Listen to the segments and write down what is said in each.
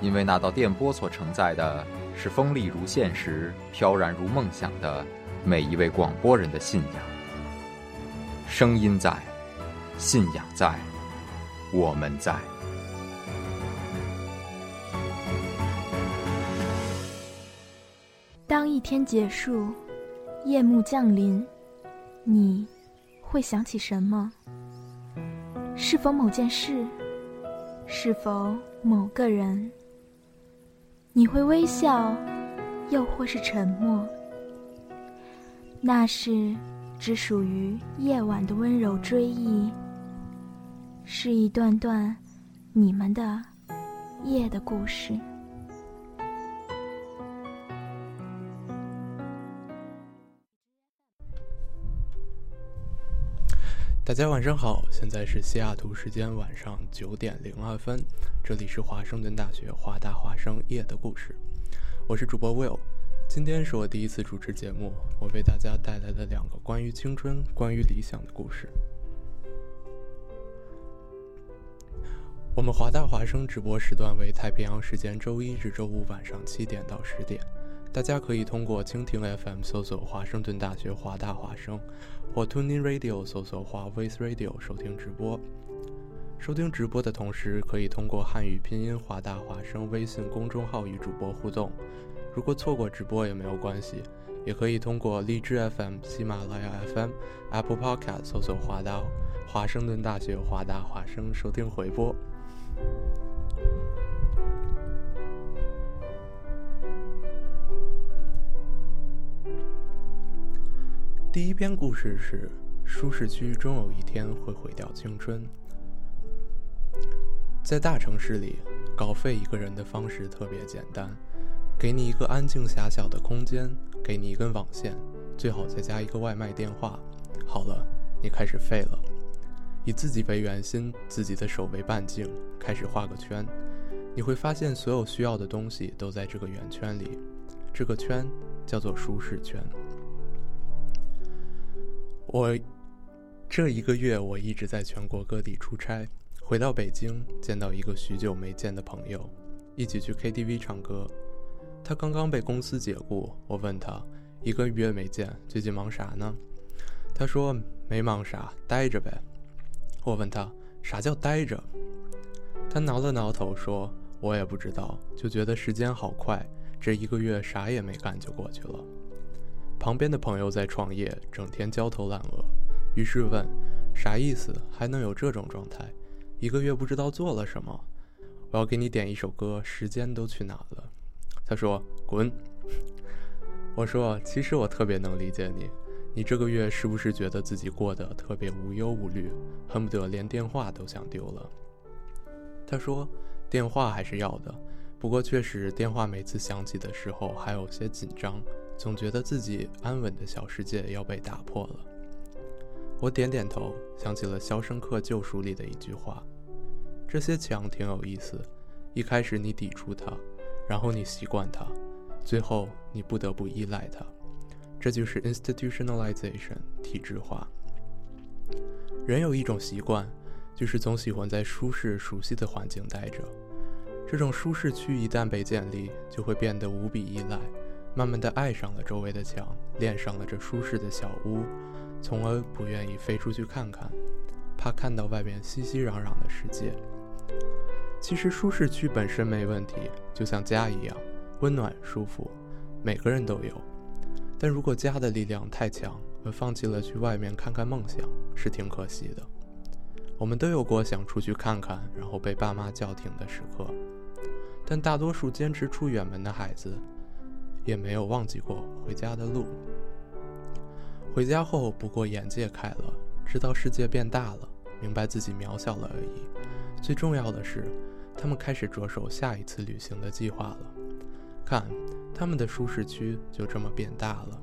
因为那道电波所承载的是锋利如现实、飘然如梦想的每一位广播人的信仰。声音在，信仰在，我们在。当一天结束，夜幕降临，你会想起什么？是否某件事？是否某个人？你会微笑，又或是沉默？那是只属于夜晚的温柔追忆，是一段段你们的夜的故事。大家晚上好，现在是西雅图时间晚上九点零二分，这里是华盛顿大学华大华生夜的故事，我是主播 Will，今天是我第一次主持节目，我为大家带来了两个关于青春、关于理想的故事。我们华大华生直播时段为太平洋时间周一至周五晚上七点到十点。大家可以通过蜻蜓 FM 搜索华盛顿大学华大华声，或 TuneIn Radio 搜索华威斯 Radio 收听直播。收听直播的同时，可以通过汉语拼音华大华声微信公众号与主播互动。如果错过直播也没有关系，也可以通过荔枝 FM、喜马拉雅 FM、Apple Podcast 搜索华大华盛顿大学华大华声收听回播。第一篇故事是：舒适区终有一天会毁掉青春。在大城市里，搞废一个人的方式特别简单，给你一个安静狭小的空间，给你一根网线，最好再加一个外卖电话。好了，你开始废了。以自己为圆心，自己的手为半径，开始画个圈。你会发现，所有需要的东西都在这个圆圈里。这个圈叫做舒适圈。我这一个月，我一直在全国各地出差。回到北京，见到一个许久没见的朋友，一起去 KTV 唱歌。他刚刚被公司解雇。我问他，一个月没见，最近忙啥呢？他说没忙啥，待着呗。我问他啥叫待着？他挠了挠头说，我也不知道，就觉得时间好快，这一个月啥也没干就过去了。旁边的朋友在创业，整天焦头烂额，于是问：“啥意思？还能有这种状态？一个月不知道做了什么？”我要给你点一首歌，时间都去哪了？他说：“滚。”我说：“其实我特别能理解你，你这个月是不是觉得自己过得特别无忧无虑，恨不得连电话都想丢了？”他说：“电话还是要的，不过确实电话每次响起的时候还有些紧张。”总觉得自己安稳的小世界要被打破了。我点点头，想起了《肖申克救赎》里的一句话：“这些墙挺有意思，一开始你抵触它，然后你习惯它，最后你不得不依赖它。这就是 institutionalization 体制化。人有一种习惯，就是总喜欢在舒适熟悉的环境待着。这种舒适区一旦被建立，就会变得无比依赖。”慢慢的爱上了周围的墙，恋上了这舒适的小屋，从而不愿意飞出去看看，怕看到外面熙熙攘攘的世界。其实舒适区本身没问题，就像家一样，温暖舒服，每个人都有。但如果家的力量太强，而放弃了去外面看看梦想，是挺可惜的。我们都有过想出去看看，然后被爸妈叫停的时刻，但大多数坚持出远门的孩子。也没有忘记过回家的路。回家后，不过眼界开了，知道世界变大了，明白自己渺小了而已。最重要的是，他们开始着手下一次旅行的计划了。看，他们的舒适区就这么变大了。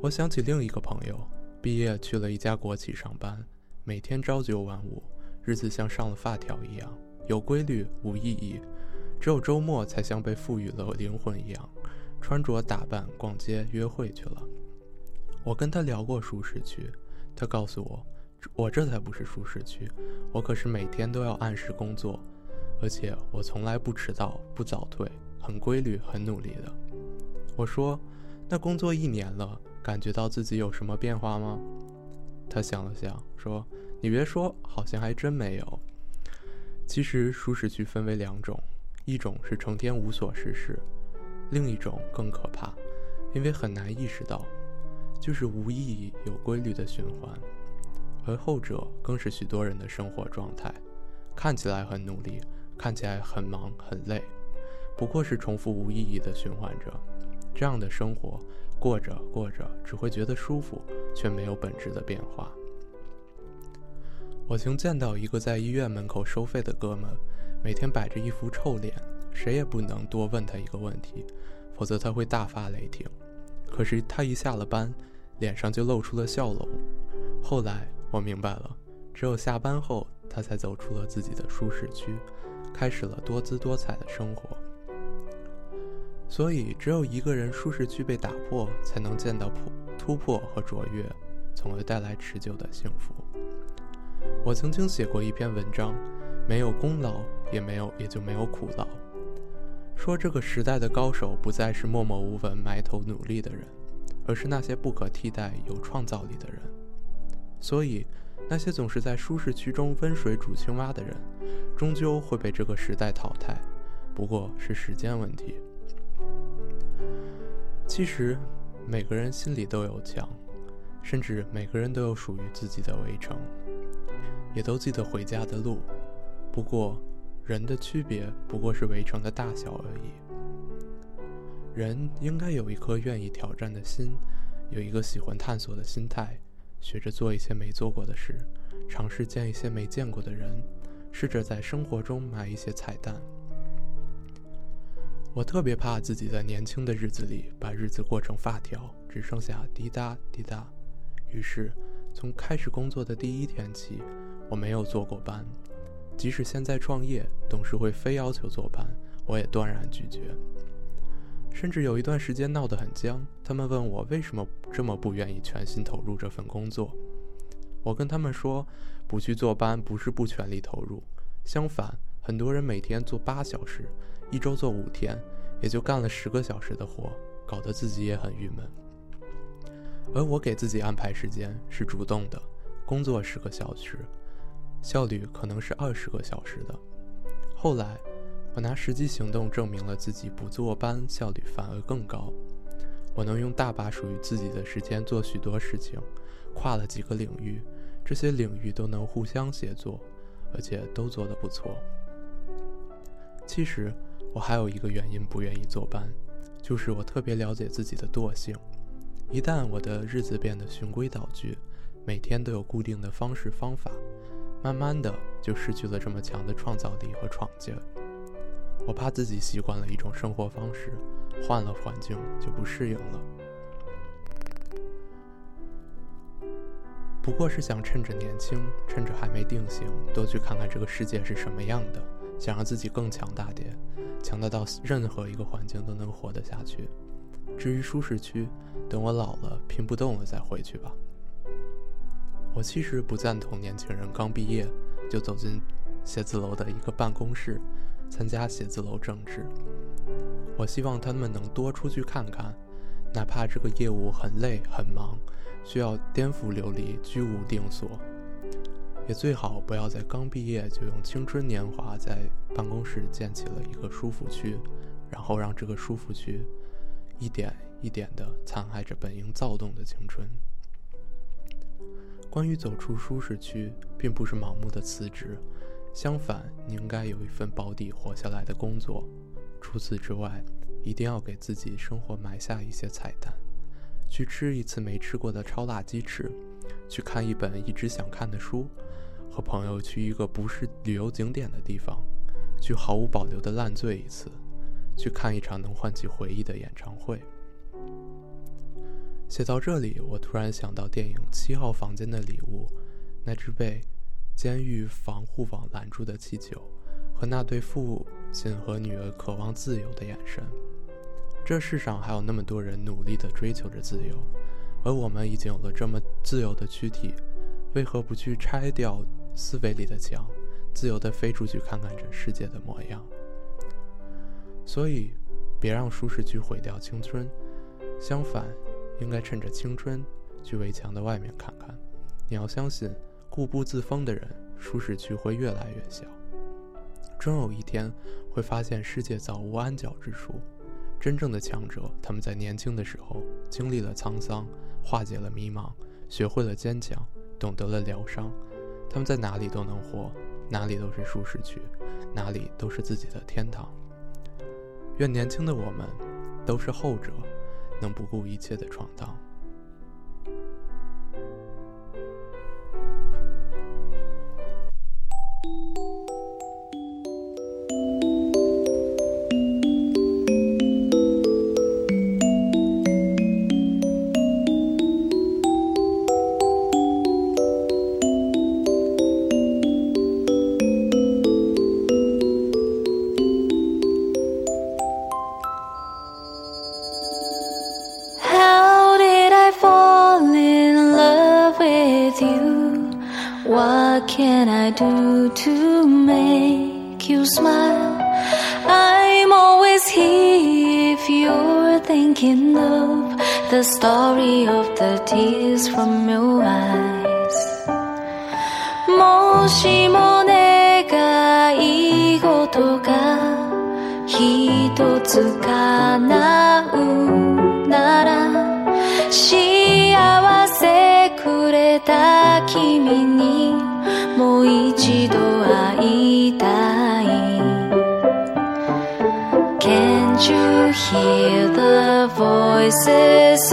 我想起另一个朋友，毕业去了一家国企上班，每天朝九晚五，日子像上了发条一样，有规律无意义，只有周末才像被赋予了灵魂一样，穿着打扮、逛街、约会去了。我跟他聊过舒适区，他告诉我，我这才不是舒适区，我可是每天都要按时工作，而且我从来不迟到、不早退，很规律、很努力的。我说，那工作一年了。感觉到自己有什么变化吗？他想了想，说：“你别说，好像还真没有。其实舒适区分为两种，一种是成天无所事事，另一种更可怕，因为很难意识到，就是无意义有规律的循环。而后者更是许多人的生活状态，看起来很努力，看起来很忙很累，不过是重复无意义的循环着。这样的生活。”过着过着，只会觉得舒服，却没有本质的变化。我曾见到一个在医院门口收费的哥们，每天摆着一副臭脸，谁也不能多问他一个问题，否则他会大发雷霆。可是他一下了班，脸上就露出了笑容。后来我明白了，只有下班后，他才走出了自己的舒适区，开始了多姿多彩的生活。所以，只有一个人舒适区被打破，才能见到破突破和卓越，从而带来持久的幸福。我曾经写过一篇文章，没有功劳，也没有，也就没有苦劳。说这个时代的高手不再是默默无闻、埋头努力的人，而是那些不可替代、有创造力的人。所以，那些总是在舒适区中温水煮青蛙的人，终究会被这个时代淘汰，不过是时间问题。其实，每个人心里都有墙，甚至每个人都有属于自己的围城，也都记得回家的路。不过，人的区别不过是围城的大小而已。人应该有一颗愿意挑战的心，有一个喜欢探索的心态，学着做一些没做过的事，尝试见一些没见过的人，试着在生活中埋一些彩蛋。我特别怕自己在年轻的日子里把日子过成发条，只剩下滴答滴答。于是，从开始工作的第一天起，我没有做过班。即使现在创业，董事会非要求坐班，我也断然拒绝。甚至有一段时间闹得很僵，他们问我为什么这么不愿意全心投入这份工作。我跟他们说，不去坐班不是不全力投入，相反，很多人每天做八小时。一周做五天，也就干了十个小时的活，搞得自己也很郁闷。而我给自己安排时间是主动的，工作十个小时，效率可能是二十个小时的。后来，我拿实际行动证明了自己不坐班效率反而更高。我能用大把属于自己的时间做许多事情，跨了几个领域，这些领域都能互相协作，而且都做得不错。其实。我还有一个原因不愿意坐班，就是我特别了解自己的惰性。一旦我的日子变得循规蹈矩，每天都有固定的方式方法，慢慢的就失去了这么强的创造力和闯劲。我怕自己习惯了一种生活方式，换了环境就不适应了。不过是想趁着年轻，趁着还没定型，多去看看这个世界是什么样的，想让自己更强大点。强大到任何一个环境都能活得下去。至于舒适区，等我老了拼不动了再回去吧。我其实不赞同年轻人刚毕业就走进写字楼的一个办公室，参加写字楼政治。我希望他们能多出去看看，哪怕这个业务很累很忙，需要颠覆流离、居无定所。也最好不要在刚毕业就用青春年华在办公室建起了一个舒服区，然后让这个舒服区一点一点地残害着本应躁动的青春。关于走出舒适区，并不是盲目的辞职，相反，你应该有一份保底活下来的工作。除此之外，一定要给自己生活埋下一些彩蛋，去吃一次没吃过的超辣鸡翅，去看一本一直想看的书。和朋友去一个不是旅游景点的地方，去毫无保留的烂醉一次，去看一场能唤起回忆的演唱会。写到这里，我突然想到电影《七号房间的礼物》，那只被监狱防护网拦住的气球，和那对父亲和女儿渴望自由的眼神。这世上还有那么多人努力地追求着自由，而我们已经有了这么自由的躯体，为何不去拆掉思维里的墙，自由地飞出去看看这世界的模样？所以，别让舒适区毁掉青春，相反。应该趁着青春，去围墙的外面看看。你要相信，固步自封的人，舒适区会越来越小。终有一天，会发现世界早无安脚之处。真正的强者，他们在年轻的时候经历了沧桑，化解了迷茫，学会了坚强，懂得了疗伤。他们在哪里都能活，哪里都是舒适区，哪里都是自己的天堂。愿年轻的我们，都是后者。能不顾一切的闯荡。the story of the tears from your eyes もしも願い事が一つ叶う veces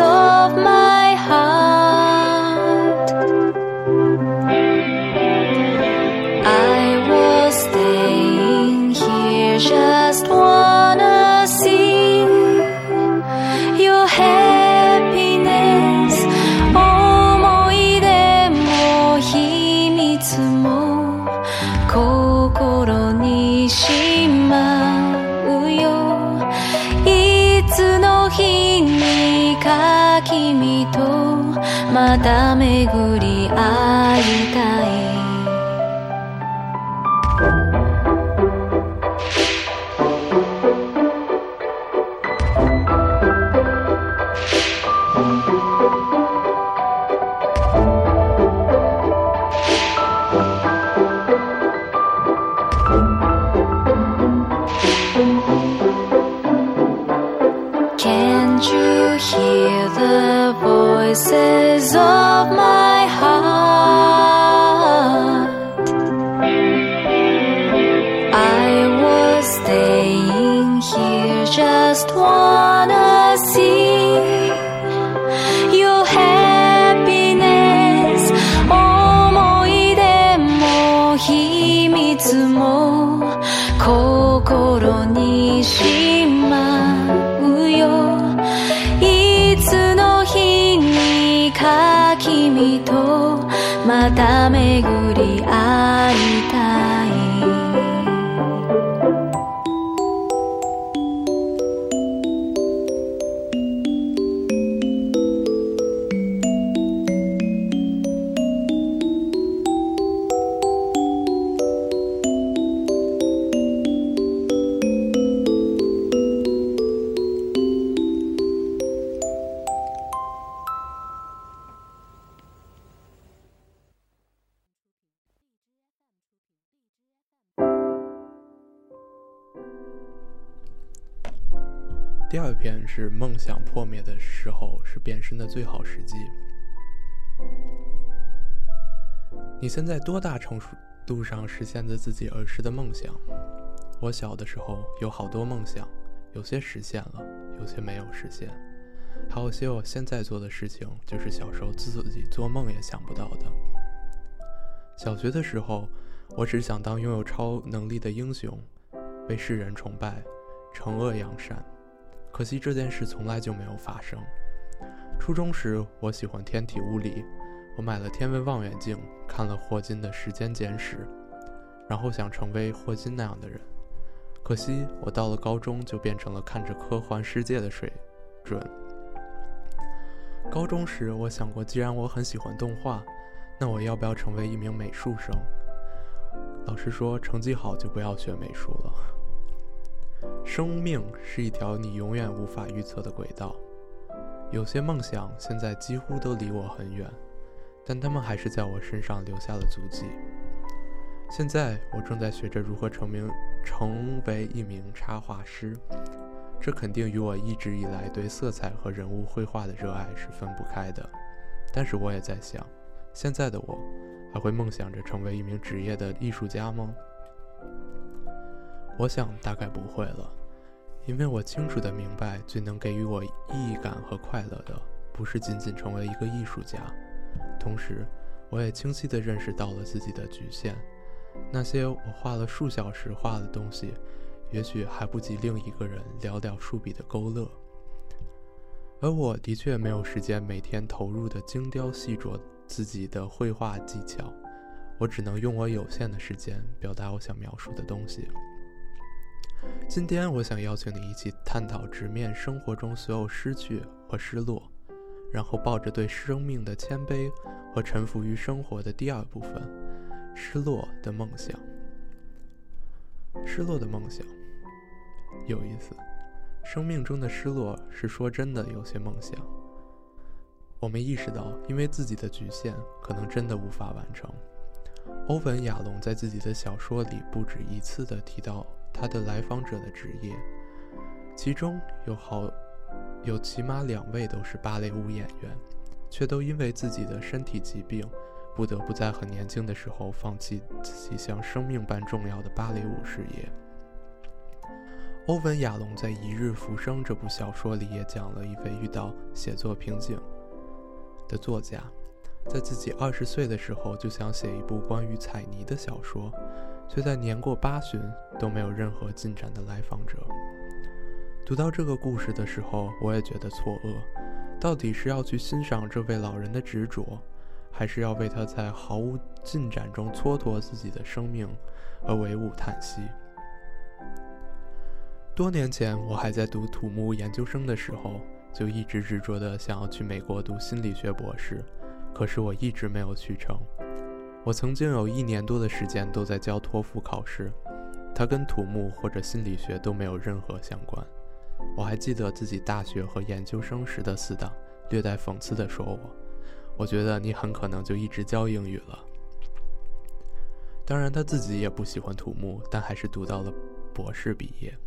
现在多大程度上实现着自己儿时的梦想？我小的时候有好多梦想，有些实现了，有些没有实现，还有些我现在做的事情，就是小时候自己做梦也想不到的。小学的时候，我只想当拥有超能力的英雄，被世人崇拜，惩恶扬善。可惜这件事从来就没有发生。初中时，我喜欢天体物理，我买了天文望远镜，看了霍金的《时间简史》，然后想成为霍金那样的人。可惜我到了高中就变成了看着科幻世界的水准。高中时，我想过，既然我很喜欢动画，那我要不要成为一名美术生？老师说，成绩好就不要学美术了。生命是一条你永远无法预测的轨道。有些梦想现在几乎都离我很远，但他们还是在我身上留下了足迹。现在我正在学着如何成名，成为一名插画师。这肯定与我一直以来对色彩和人物绘画的热爱是分不开的。但是我也在想，现在的我还会梦想着成为一名职业的艺术家吗？我想大概不会了，因为我清楚地明白，最能给予我意义感和快乐的，不是仅仅成为一个艺术家。同时，我也清晰地认识到了自己的局限。那些我画了数小时画的东西，也许还不及另一个人寥寥数笔的勾勒。而我的确没有时间每天投入的精雕细琢自己的绘画技巧，我只能用我有限的时间表达我想描述的东西。今天，我想邀请你一起探讨直面生活中所有失去和失落，然后抱着对生命的谦卑和臣服于生活的第二部分——失落的梦想。失落的梦想有意思。生命中的失落是说真的有些梦想。我们意识到，因为自己的局限，可能真的无法完成。欧文·亚龙在自己的小说里不止一次地提到。他的来访者的职业，其中有好有起码两位都是芭蕾舞演员，却都因为自己的身体疾病，不得不在很年轻的时候放弃自己像生命般重要的芭蕾舞事业。欧文·亚龙在《一日浮生》这部小说里也讲了一位遇到写作瓶颈的作家，在自己二十岁的时候就想写一部关于彩泥的小说。却在年过八旬都没有任何进展的来访者。读到这个故事的时候，我也觉得错愕：到底是要去欣赏这位老人的执着，还是要为他在毫无进展中蹉跎自己的生命而唯物叹息？多年前，我还在读土木研究生的时候，就一直执着地想要去美国读心理学博士，可是我一直没有去成。我曾经有一年多的时间都在教托福考试，它跟土木或者心理学都没有任何相关。我还记得自己大学和研究生时的死党略带讽刺地说我：“我觉得你很可能就一直教英语了。”当然，他自己也不喜欢土木，但还是读到了博士毕业。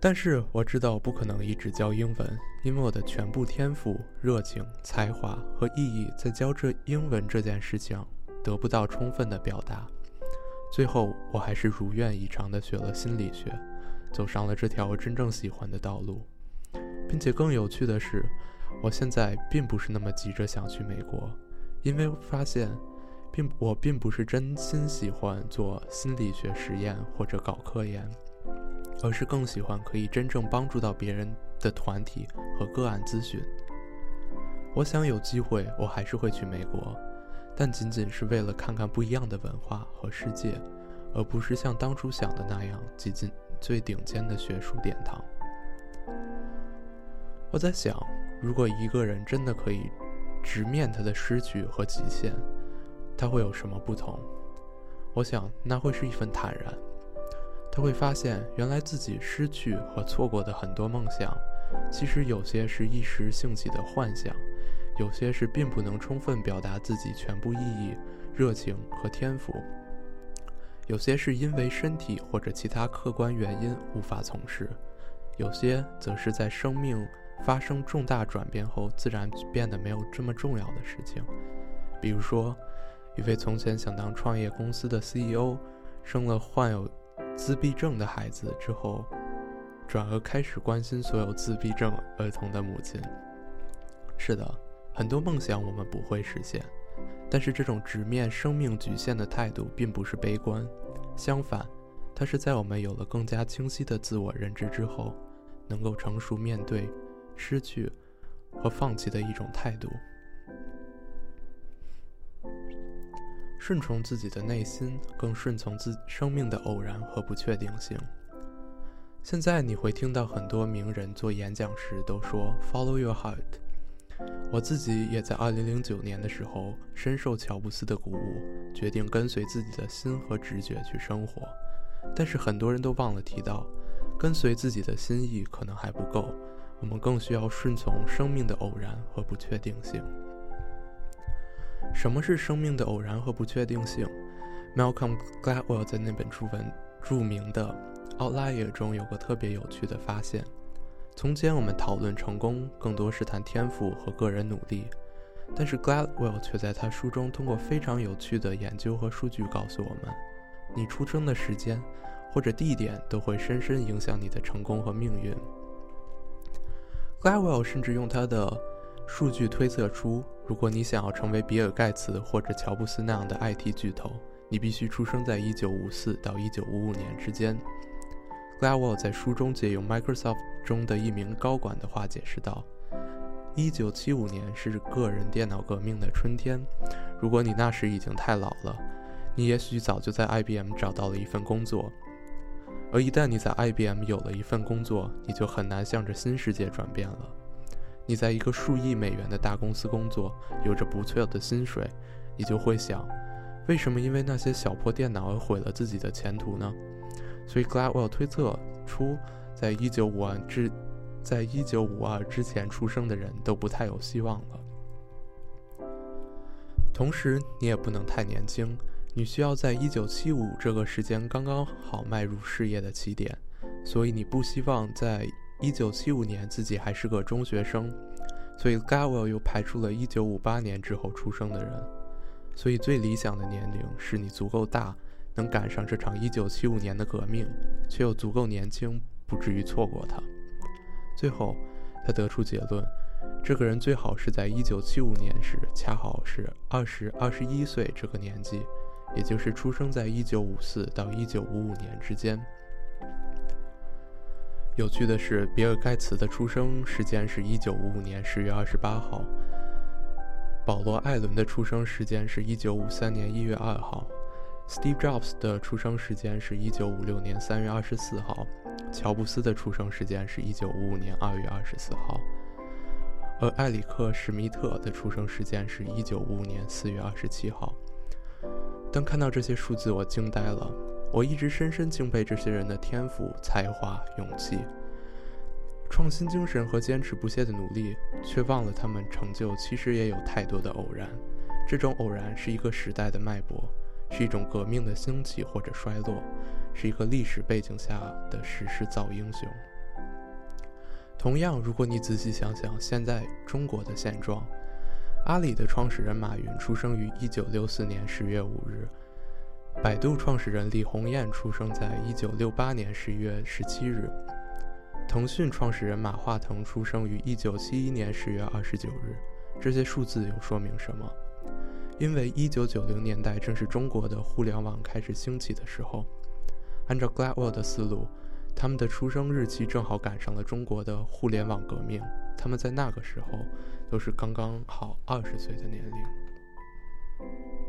但是我知道不可能一直教英文，因为我的全部天赋、热情、才华和意义在教这英文这件事情得不到充分的表达。最后，我还是如愿以偿地学了心理学，走上了这条真正喜欢的道路。并且更有趣的是，我现在并不是那么急着想去美国，因为发现，并我并不是真心喜欢做心理学实验或者搞科研。而是更喜欢可以真正帮助到别人的团体和个案咨询。我想有机会，我还是会去美国，但仅仅是为了看看不一样的文化和世界，而不是像当初想的那样挤进最顶尖的学术殿堂。我在想，如果一个人真的可以直面他的失去和极限，他会有什么不同？我想，那会是一份坦然。他会发现，原来自己失去和错过的很多梦想，其实有些是一时兴起的幻想，有些是并不能充分表达自己全部意义、热情和天赋，有些是因为身体或者其他客观原因无法从事，有些则是在生命发生重大转变后自然变得没有这么重要的事情。比如说，一位从前想当创业公司的 CEO，生了患有。自闭症的孩子之后，转而开始关心所有自闭症儿童的母亲。是的，很多梦想我们不会实现，但是这种直面生命局限的态度并不是悲观，相反，它是在我们有了更加清晰的自我认知之后，能够成熟面对失去和放弃的一种态度。顺从自己的内心，更顺从自生命的偶然和不确定性。现在你会听到很多名人做演讲时都说 “Follow your heart”。我自己也在2009年的时候深受乔布斯的鼓舞，决定跟随自己的心和直觉去生活。但是很多人都忘了提到，跟随自己的心意可能还不够，我们更需要顺从生命的偶然和不确定性。什么是生命的偶然和不确定性？Malcolm Gladwell 在那本著文著名的《Outlier》中有个特别有趣的发现。从前我们讨论成功，更多是谈天赋和个人努力，但是 Gladwell 却在他书中通过非常有趣的研究和数据告诉我们：你出生的时间或者地点都会深深影响你的成功和命运。Gladwell 甚至用他的数据推测出，如果你想要成为比尔·盖茨或者乔布斯那样的 IT 巨头，你必须出生在1954到1955年之间。Gladwell 在书中借用 Microsoft 中的一名高管的话解释道：“1975 年是个人电脑革命的春天。如果你那时已经太老了，你也许早就在 IBM 找到了一份工作。而一旦你在 IBM 有了一份工作，你就很难向着新世界转变了。你在一个数亿美元的大公司工作，有着不错的薪水，你就会想：为什么因为那些小破电脑而毁了自己的前途呢？”所以，Gladwell 推测出，在一九五二之，在一九五二之前出生的人都不太有希望了。同时，你也不能太年轻，你需要在一九七五这个时间刚刚好迈入事业的起点。所以，你不希望在一九七五年自己还是个中学生。所以，Gladwell 又排除了一九五八年之后出生的人。所以，最理想的年龄是你足够大。能赶上这场1975年的革命，却又足够年轻，不至于错过它。最后，他得出结论：这个人最好是在1975年时恰好是20、21岁这个年纪，也就是出生在1954到1955年之间。有趣的是，比尔·盖茨的出生时间是一九五五年十月二十八号，保罗·艾伦的出生时间是一九五三年一月二号。Steve Jobs 的出生时间是一九五六年三月二十四号，乔布斯的出生时间是一九五五年二月二十四号，而埃里克·史密特的出生时间是一九五五年四月二十七号。当看到这些数字，我惊呆了。我一直深深敬佩这些人的天赋、才华、勇气、创新精神和坚持不懈的努力，却忘了他们成就其实也有太多的偶然。这种偶然是一个时代的脉搏。是一种革命的兴起或者衰落，是一个历史背景下的时势造英雄。同样，如果你仔细想想现在中国的现状，阿里的创始人马云出生于一九六四年十月五日，百度创始人李洪彦出生在一九六八年十一月十七日，腾讯创始人马化腾出生于一九七一年十月二十九日。这些数字又说明什么？因为一九九零年代正是中国的互联网开始兴起的时候，按照 Gladwell 的思路，他们的出生日期正好赶上了中国的互联网革命，他们在那个时候都是刚刚好二十岁的年龄。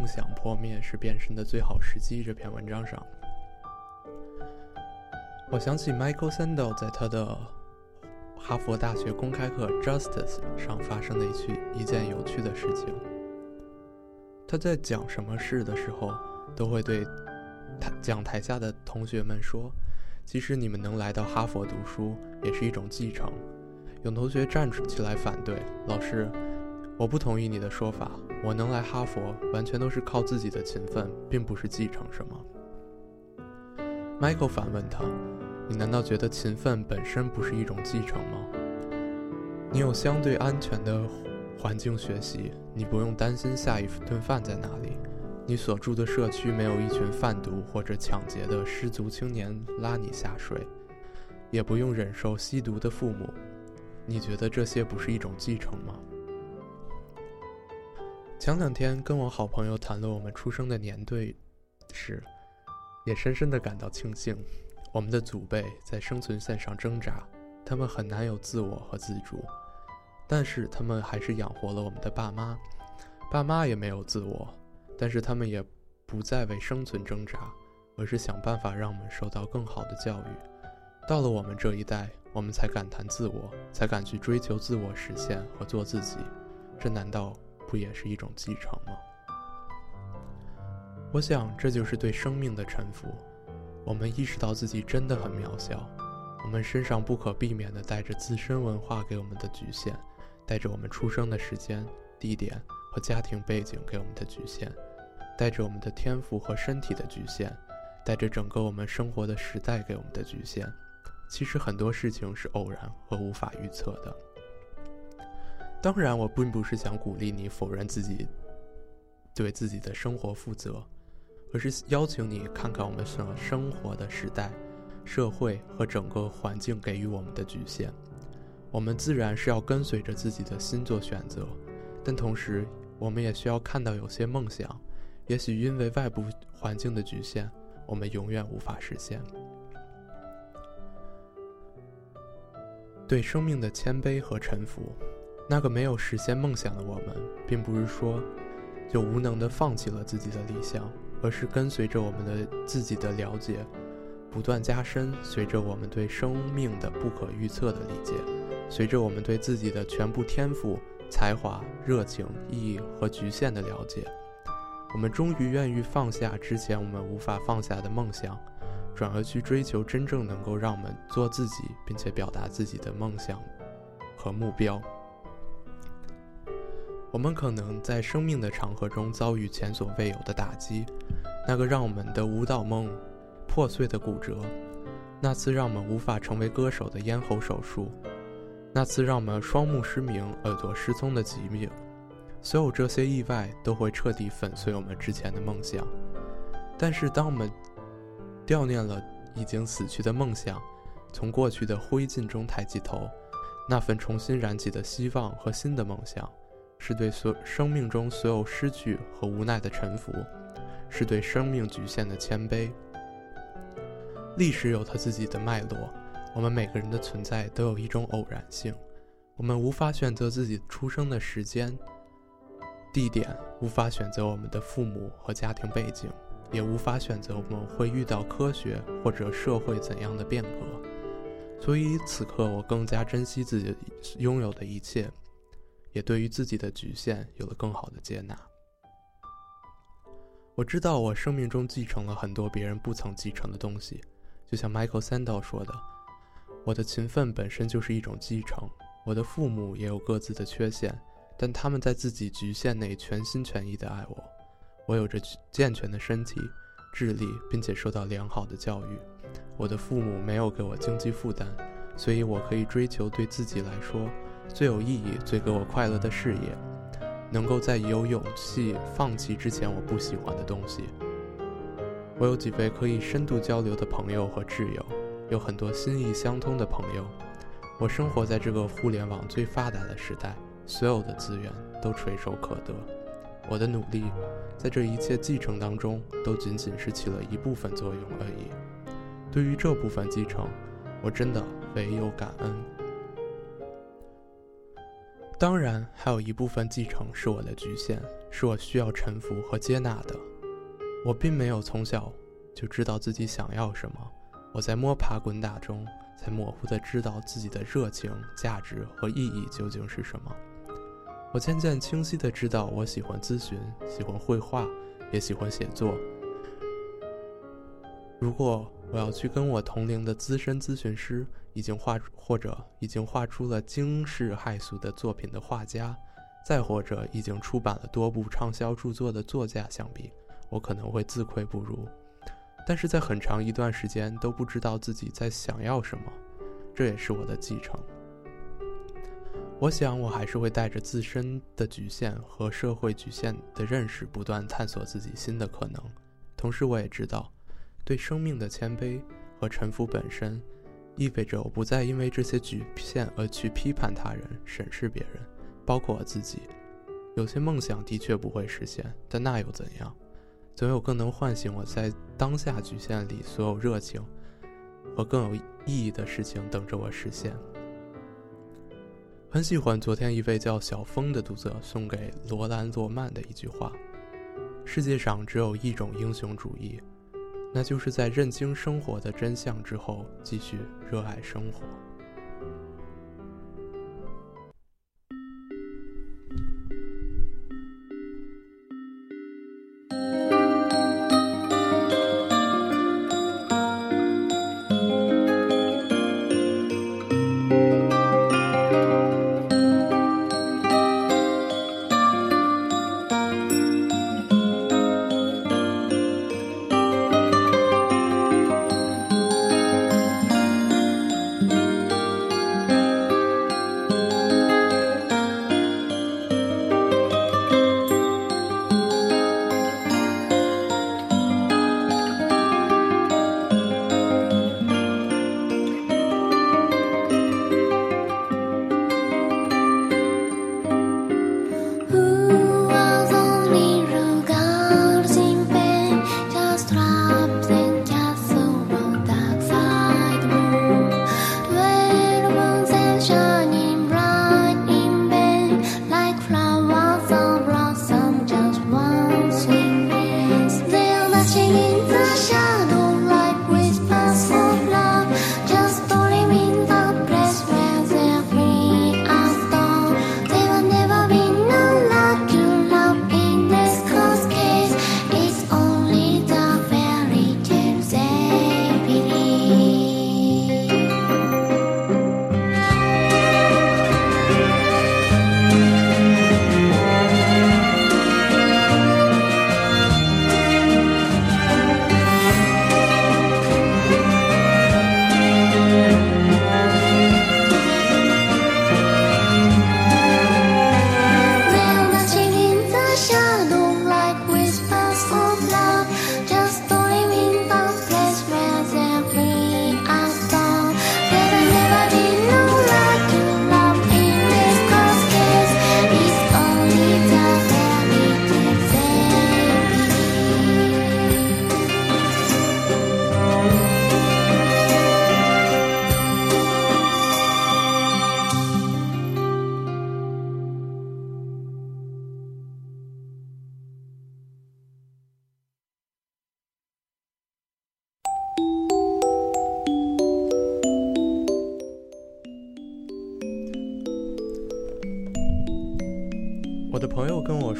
梦想破灭是变身的最好时机”这篇文章上。我想起 Michael Sandel 在他的哈佛大学公开课《Justice》上发生的一句一件有趣的事情。他在讲什么事的时候，都会对台讲台下的同学们说：“即使你们能来到哈佛读书，也是一种继承。”有同学站起来反对，老师。我不同意你的说法。我能来哈佛，完全都是靠自己的勤奋，并不是继承什么。Michael 反问他：“你难道觉得勤奋本身不是一种继承吗？你有相对安全的环境学习，你不用担心下一顿饭在哪里，你所住的社区没有一群贩毒或者抢劫的失足青年拉你下水，也不用忍受吸毒的父母。你觉得这些不是一种继承吗？”前两天跟我好朋友谈论我们出生的年对时，也深深的感到庆幸。我们的祖辈在生存线上挣扎，他们很难有自我和自主，但是他们还是养活了我们的爸妈。爸妈也没有自我，但是他们也不再为生存挣扎，而是想办法让我们受到更好的教育。到了我们这一代，我们才敢谈自我，才敢去追求自我实现和做自己。这难道？不也是一种继承吗？我想，这就是对生命的臣服。我们意识到自己真的很渺小，我们身上不可避免地带着自身文化给我们的局限，带着我们出生的时间、地点和家庭背景给我们的局限，带着我们的天赋和身体的局限，带着整个我们生活的时代给我们的局限。其实很多事情是偶然和无法预测的。当然，我并不是想鼓励你否认自己对自己的生活负责，而是邀请你看看我们所生活的时代、社会和整个环境给予我们的局限。我们自然是要跟随着自己的心做选择，但同时，我们也需要看到有些梦想，也许因为外部环境的局限，我们永远无法实现。对生命的谦卑和臣服。那个没有实现梦想的我们，并不是说就无能的放弃了自己的理想，而是跟随着我们的自己的了解不断加深，随着我们对生命的不可预测的理解，随着我们对自己的全部天赋、才华、热情、意义和局限的了解，我们终于愿意放下之前我们无法放下的梦想，转而去追求真正能够让我们做自己并且表达自己的梦想和目标。我们可能在生命的长河中遭遇前所未有的打击，那个让我们的舞蹈梦破碎的骨折，那次让我们无法成为歌手的咽喉手术，那次让我们双目失明、耳朵失聪的疾病，所有这些意外都会彻底粉碎我们之前的梦想。但是，当我们悼念了已经死去的梦想，从过去的灰烬中抬起头，那份重新燃起的希望和新的梦想。是对所生命中所有失去和无奈的臣服，是对生命局限的谦卑。历史有它自己的脉络，我们每个人的存在都有一种偶然性，我们无法选择自己出生的时间、地点无法选择我们的父母和家庭背景，也无法选择我们会遇到科学或者社会怎样的变革。所以此刻，我更加珍惜自己拥有的一切，也对于自己的局限有了更好的接纳。我知道我生命中继承了很多别人不曾继承的东西，就像 Michael Sandel 说的：“我的勤奋本身就是一种继承。我的父母也有各自的缺陷，但他们在自己局限内全心全意地爱我。我有着健全的身体、智力，并且受到良好的教育。我的父母没有给我经济负担，所以我可以追求对自己来说最有意义、最给我快乐的事业。”能够在有勇气放弃之前我不喜欢的东西。我有几位可以深度交流的朋友和挚友，有很多心意相通的朋友。我生活在这个互联网最发达的时代，所有的资源都垂手可得。我的努力，在这一切继承当中，都仅仅是起了一部分作用而已。对于这部分继承，我真的唯有感恩。当然，还有一部分继承是我的局限，是我需要臣服和接纳的。我并没有从小就知道自己想要什么，我在摸爬滚打中才模糊地知道自己的热情、价值和意义究竟是什么。我渐渐清晰地知道，我喜欢咨询，喜欢绘画，也喜欢写作。如果我要去跟我同龄的资深咨询师，已经画或者已经画出了惊世骇俗的作品的画家，再或者已经出版了多部畅销著作的作家相比，我可能会自愧不如。但是在很长一段时间都不知道自己在想要什么，这也是我的继承。我想我还是会带着自身的局限和社会局限的认识，不断探索自己新的可能。同时，我也知道。对生命的谦卑和臣服本身，意味着我不再因为这些局限而去批判他人、审视别人，包括我自己。有些梦想的确不会实现，但那又怎样？总有更能唤醒我在当下局限里所有热情和更有意义的事情等着我实现。很喜欢昨天一位叫小峰的读者送给罗兰·罗曼的一句话：“世界上只有一种英雄主义。”那就是在认清生活的真相之后，继续热爱生活。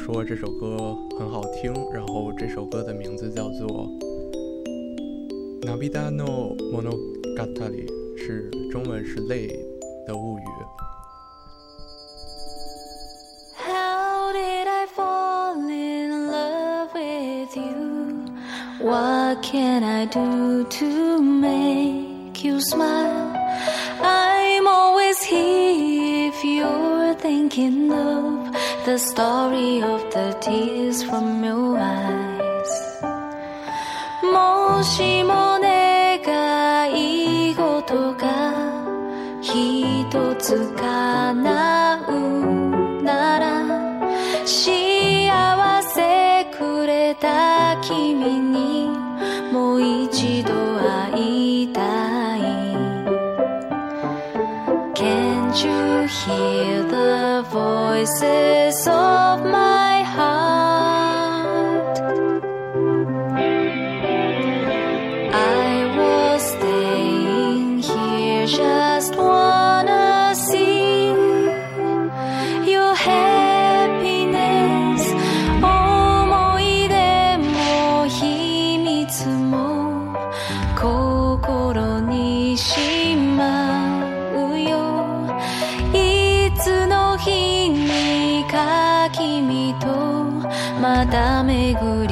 说这首歌很好听，然后这首歌的名字叫做《Nabida no Monogatari》，是中文是泪的物语。How did I fall in love with you? What can I do to make you smile? I'm always here if you're thinking of the story of the tears from your eyes. もしも願い事が一つ叶うなら幸せくれた君にもう一度会いたい Can't you hear the voices また巡り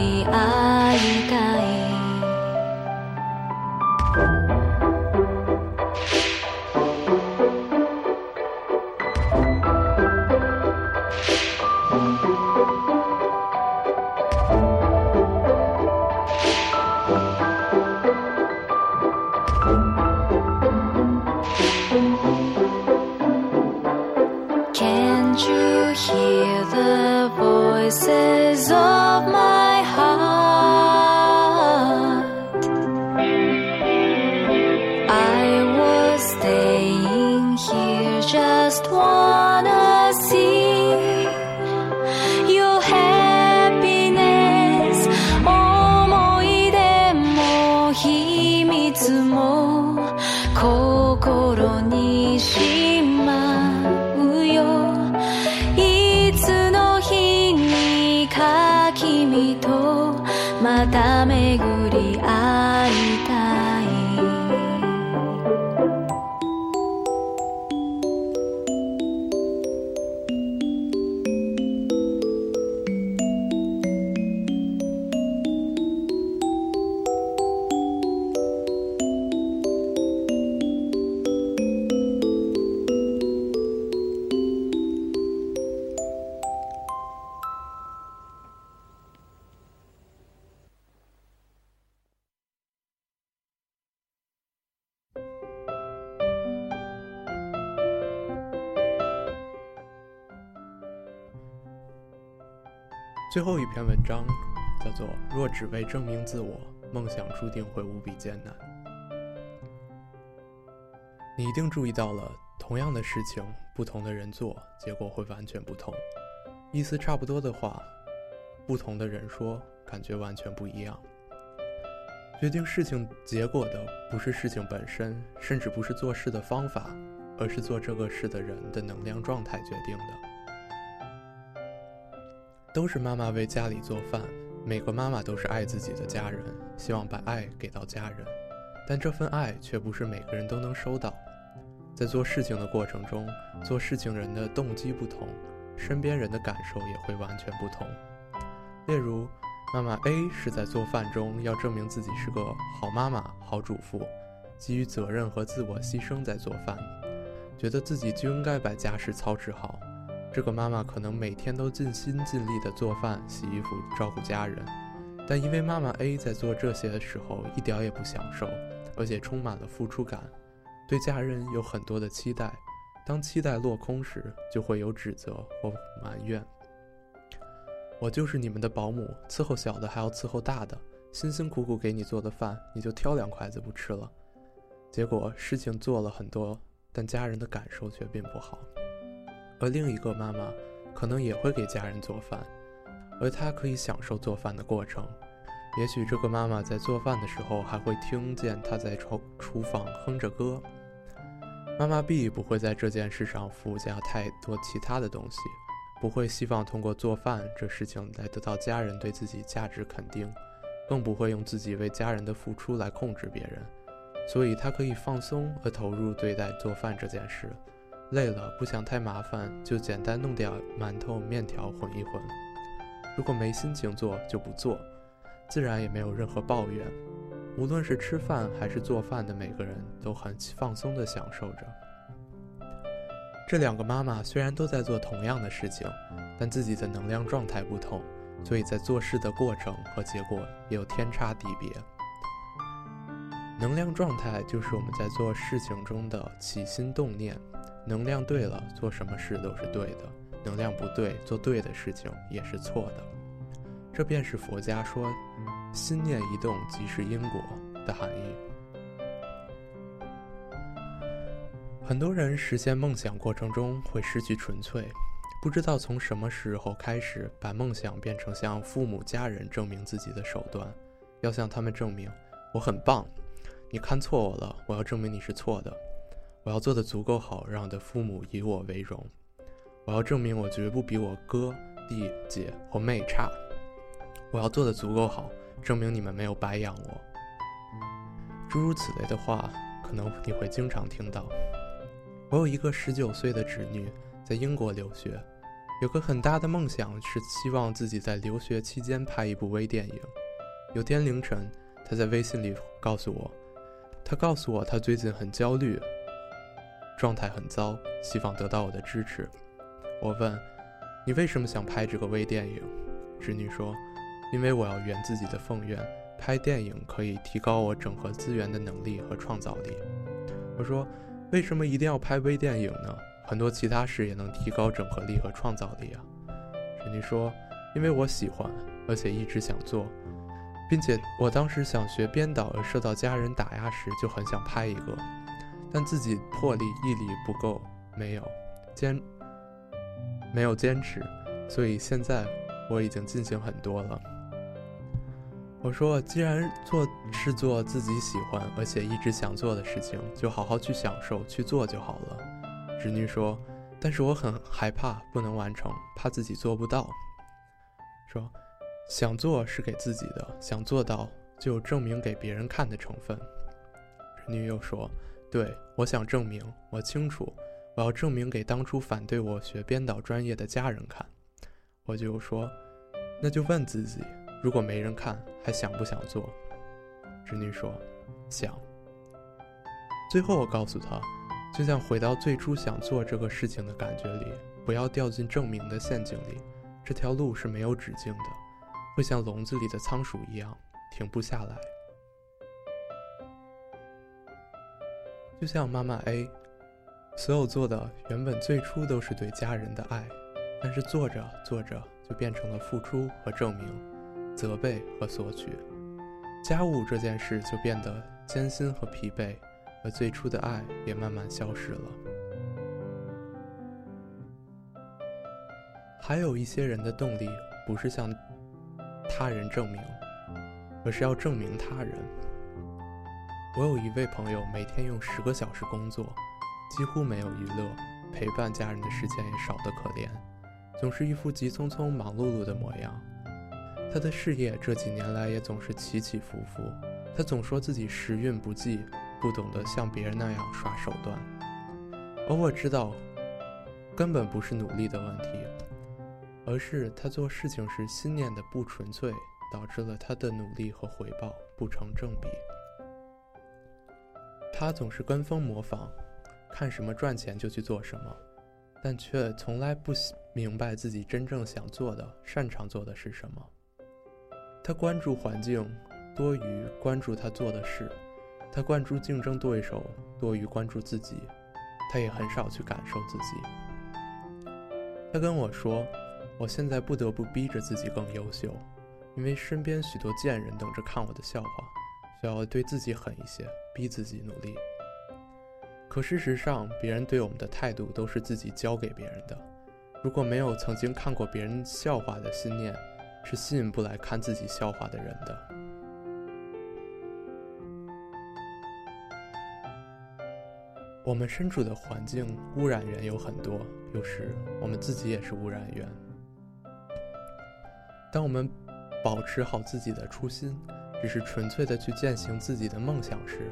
篇文章叫做《若只为证明自我，梦想注定会无比艰难》。你一定注意到了，同样的事情，不同的人做，结果会完全不同；意思差不多的话，不同的人说，感觉完全不一样。决定事情结果的不是事情本身，甚至不是做事的方法，而是做这个事的人的能量状态决定的。都是妈妈为家里做饭，每个妈妈都是爱自己的家人，希望把爱给到家人，但这份爱却不是每个人都能收到。在做事情的过程中，做事情人的动机不同，身边人的感受也会完全不同。例如，妈妈 A 是在做饭中要证明自己是个好妈妈、好主妇，基于责任和自我牺牲在做饭，觉得自己就应该把家事操持好。这个妈妈可能每天都尽心尽力地做饭、洗衣服、照顾家人，但因为妈妈 A 在做这些的时候一点也不享受，而且充满了付出感，对家人有很多的期待。当期待落空时，就会有指责或埋怨。我就是你们的保姆，伺候小的还要伺候大的，辛辛苦苦给你做的饭，你就挑两筷子不吃了。结果事情做了很多，但家人的感受却并不好。而另一个妈妈可能也会给家人做饭，而她可以享受做饭的过程。也许这个妈妈在做饭的时候还会听见她在厨厨房哼着歌。妈妈 B 不会在这件事上附加太多其他的东西，不会希望通过做饭这事情来得到家人对自己价值肯定，更不会用自己为家人的付出来控制别人，所以她可以放松和投入对待做饭这件事。累了不想太麻烦，就简单弄点馒头、面条混一混。如果没心情做，就不做，自然也没有任何抱怨。无论是吃饭还是做饭的每个人都很放松地享受着。这两个妈妈虽然都在做同样的事情，但自己的能量状态不同，所以在做事的过程和结果也有天差地别。能量状态就是我们在做事情中的起心动念，能量对了，做什么事都是对的；能量不对，做对的事情也是错的。这便是佛家说“心念一动即是因果”的含义。很多人实现梦想过程中会失去纯粹，不知道从什么时候开始，把梦想变成向父母家人证明自己的手段，要向他们证明我很棒。你看错我了，我要证明你是错的。我要做的足够好，让我的父母以我为荣。我要证明我绝不比我哥、弟、姐或妹差。我要做的足够好，证明你们没有白养我。诸如此类的话，可能你会经常听到。我有一个十九岁的侄女，在英国留学，有个很大的梦想是希望自己在留学期间拍一部微电影。有天凌晨，她在微信里告诉我。她告诉我，她最近很焦虑，状态很糟，希望得到我的支持。我问：“你为什么想拍这个微电影？”侄女说：“因为我要圆自己的凤愿，拍电影可以提高我整合资源的能力和创造力。”我说：“为什么一定要拍微电影呢？很多其他事也能提高整合力和创造力啊。”侄女说：“因为我喜欢，而且一直想做。”并且我当时想学编导，而受到家人打压时，就很想拍一个，但自己魄力毅力不够，没有坚没有坚持，所以现在我已经进行很多了。我说，既然做是做自己喜欢而且一直想做的事情，就好好去享受去做就好了。侄女说，但是我很害怕不能完成，怕自己做不到。说。想做是给自己的，想做到就证明给别人看的成分。侄女友说：“对，我想证明，我清楚，我要证明给当初反对我学编导专业的家人看。”我就说：“那就问自己，如果没人看，还想不想做？”侄女说：“想。”最后我告诉她，就像回到最初想做这个事情的感觉里，不要掉进证明的陷阱里，这条路是没有止境的。会像笼子里的仓鼠一样停不下来，就像妈妈 A，所有做的原本最初都是对家人的爱，但是做着做着就变成了付出和证明，责备和索取，家务这件事就变得艰辛和疲惫，而最初的爱也慢慢消失了。还有一些人的动力不是向。他人证明，而是要证明他人。我有一位朋友，每天用十个小时工作，几乎没有娱乐，陪伴家人的时间也少得可怜，总是一副急匆匆、忙碌碌的模样。他的事业这几年来也总是起起伏伏，他总说自己时运不济，不懂得像别人那样耍手段。而我知道，根本不是努力的问题。而是他做事情时心念的不纯粹，导致了他的努力和回报不成正比。他总是跟风模仿，看什么赚钱就去做什么，但却从来不明白自己真正想做的、擅长做的是什么。他关注环境多于关注他做的事，他关注竞争对手多于关注自己，他也很少去感受自己。他跟我说。我现在不得不逼着自己更优秀，因为身边许多贱人等着看我的笑话，需要对自己狠一些，逼自己努力。可事实上，别人对我们的态度都是自己教给别人的。如果没有曾经看过别人笑话的信念，是吸引不来看自己笑话的人的。我们身处的环境污染源有很多，有时我们自己也是污染源。当我们保持好自己的初心，只是纯粹的去践行自己的梦想时，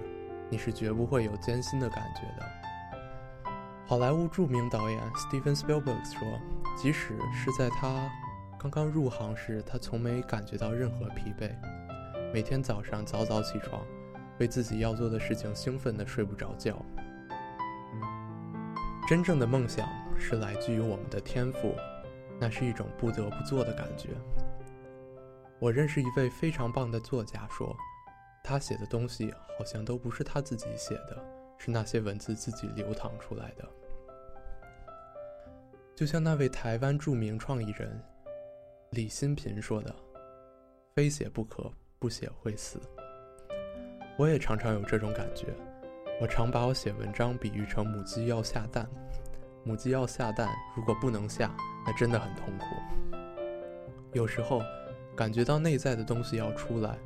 你是绝不会有艰辛的感觉的。好莱坞著名导演 Steven Spielberg 说：“即使是在他刚刚入行时，他从没感觉到任何疲惫，每天早上早早起床，为自己要做的事情兴奋的睡不着觉。”真正的梦想是来自于我们的天赋，那是一种不得不做的感觉。我认识一位非常棒的作家说，他写的东西好像都不是他自己写的，是那些文字自己流淌出来的。就像那位台湾著名创意人李新平说的：“非写不可，不写会死。”我也常常有这种感觉。我常把我写文章比喻成母鸡要下蛋，母鸡要下蛋，如果不能下，那真的很痛苦。有时候，感觉到内在的东西要出来，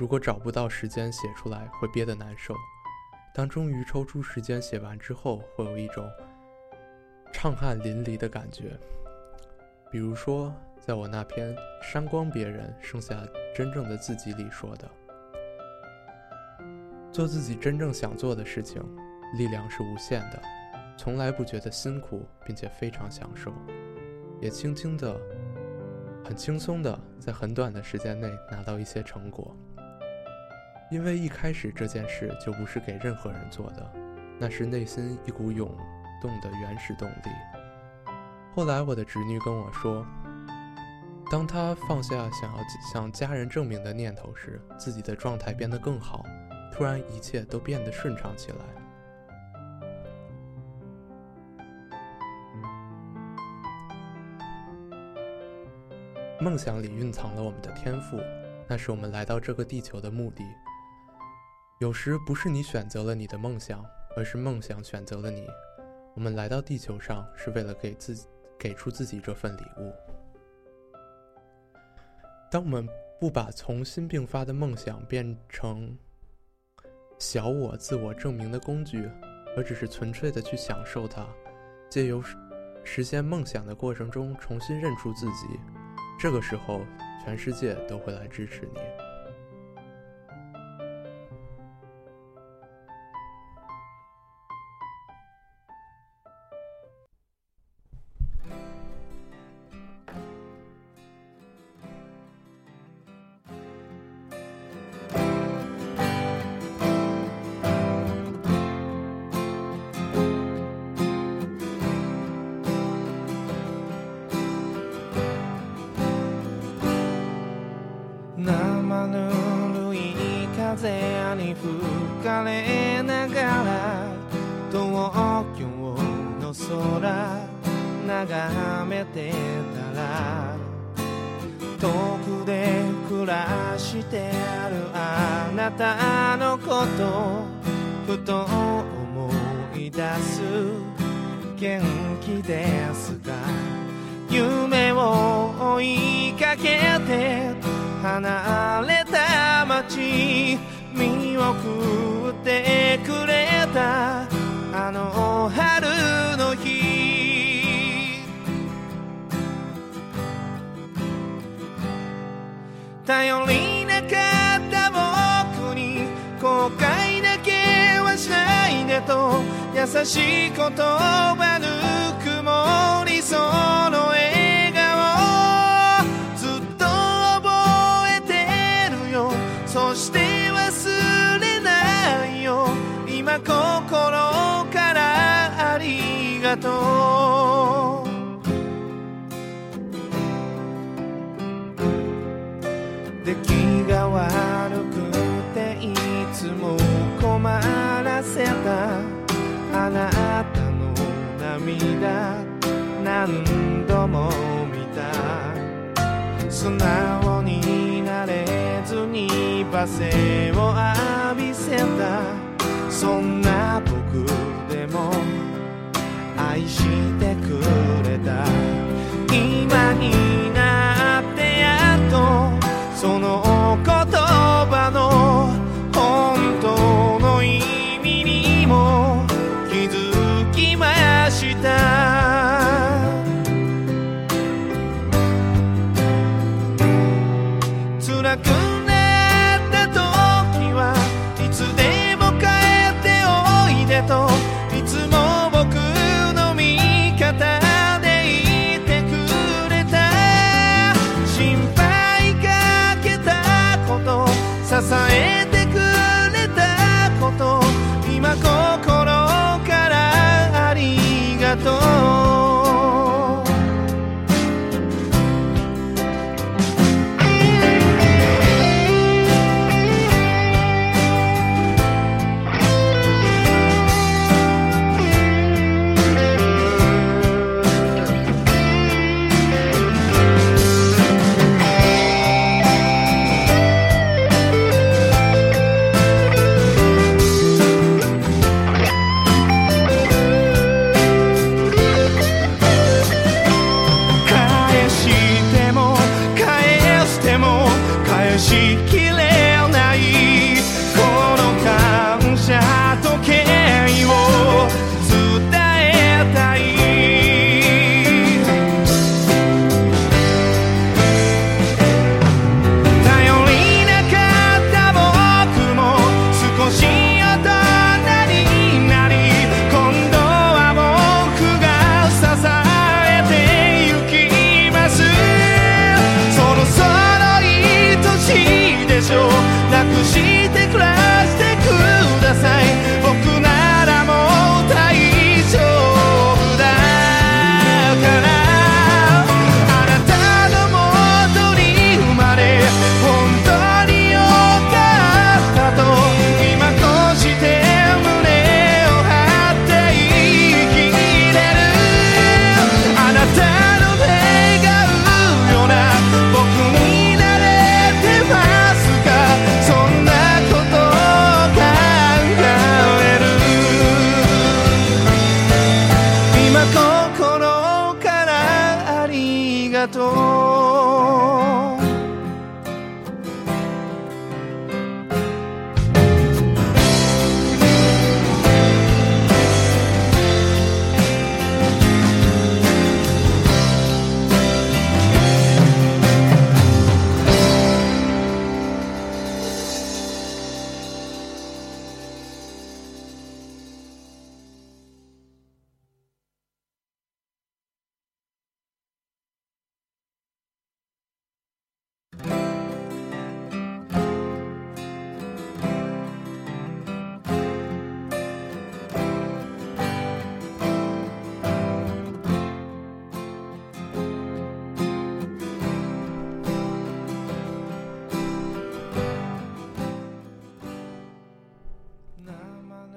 如果找不到时间写出来，会憋得难受。当终于抽出时间写完之后，会有一种畅汗淋漓的感觉。比如说，在我那篇《删光别人，剩下真正的自己》里说的。做自己真正想做的事情，力量是无限的，从来不觉得辛苦，并且非常享受，也轻轻的、很轻松的在很短的时间内拿到一些成果。因为一开始这件事就不是给任何人做的，那是内心一股涌动的原始动力。后来我的侄女跟我说，当她放下想要向家人证明的念头时，自己的状态变得更好。突然，一切都变得顺畅起来。梦想里蕴藏了我们的天赋，那是我们来到这个地球的目的。有时不是你选择了你的梦想，而是梦想选择了你。我们来到地球上是为了给自己给出自己这份礼物。当我们不把从心并发的梦想变成……小我自我证明的工具，而只是纯粹的去享受它，借由实现梦想的过程中重新认出自己，这个时候，全世界都会来支持你。ぬるい風に吹かれながら東京の空眺めてたら遠くで暮らしてあるあなたのことふと思い出す元気ですか？夢を追いかけて離れた街見送ってくれたあの春の日。頼りなかった僕に後悔だけはしないでと優しい言葉ぬくもりその笑と。う出来が悪くていつも困らせた。あなたの涙。何度も見た。素直になれずに罵声を浴びせた。そんな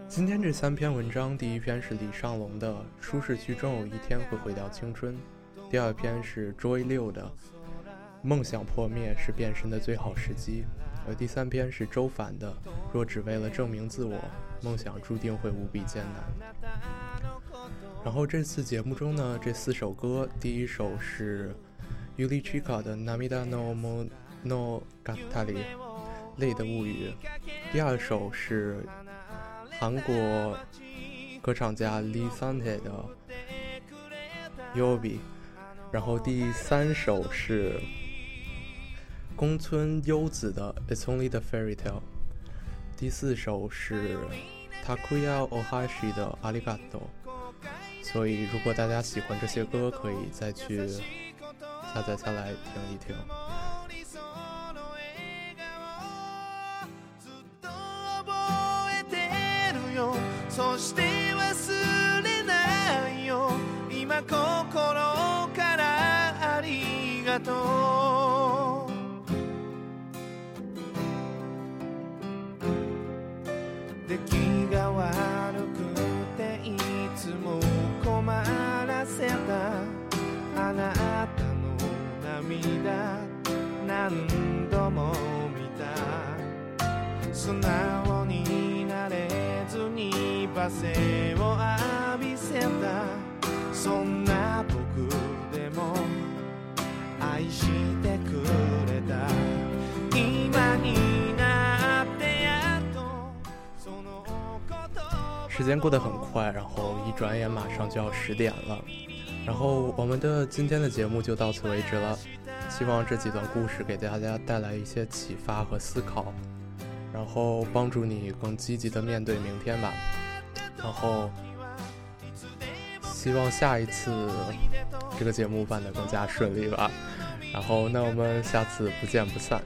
今天这三篇文章，第一篇是李尚龙的《舒适区终有一天会毁掉青春》，第二篇是 Joy 六的《梦想破灭是变身的最好时机》，而第三篇是周凡的《若只为了证明自我，梦想注定会无比艰难》。然后这次节目中呢，这四首歌，第一首是 Yuli Chika 的《Namida no Mo no Gatari》泪的物语，第二首是韩国歌唱家 Lee Sante 的《Yobi》，然后第三首是宫村优子的《It's Only the Fairy Tale》，第四首是 Takuya Ohashi 的《Arigato》。所以，如果大家喜欢这些歌，可以再去下载下来听一听。そして忘れないよ。今心からありがとう。出来が悪くていつも困らせた。あなたの涙何度も見た。素直になれずに を浴びせたそんな僕でも愛してくれた今になってやっとそのこと时间过得很快，然后一转眼马上就要十点了，然后我们的今天的节目就到此为止了。 希望这几段故事给大家带来一些启发和思考，然后帮助你更积极的面对明天吧。 然后，希望下一次这个节目办得更加顺利吧。然后，那我们下次不见不散。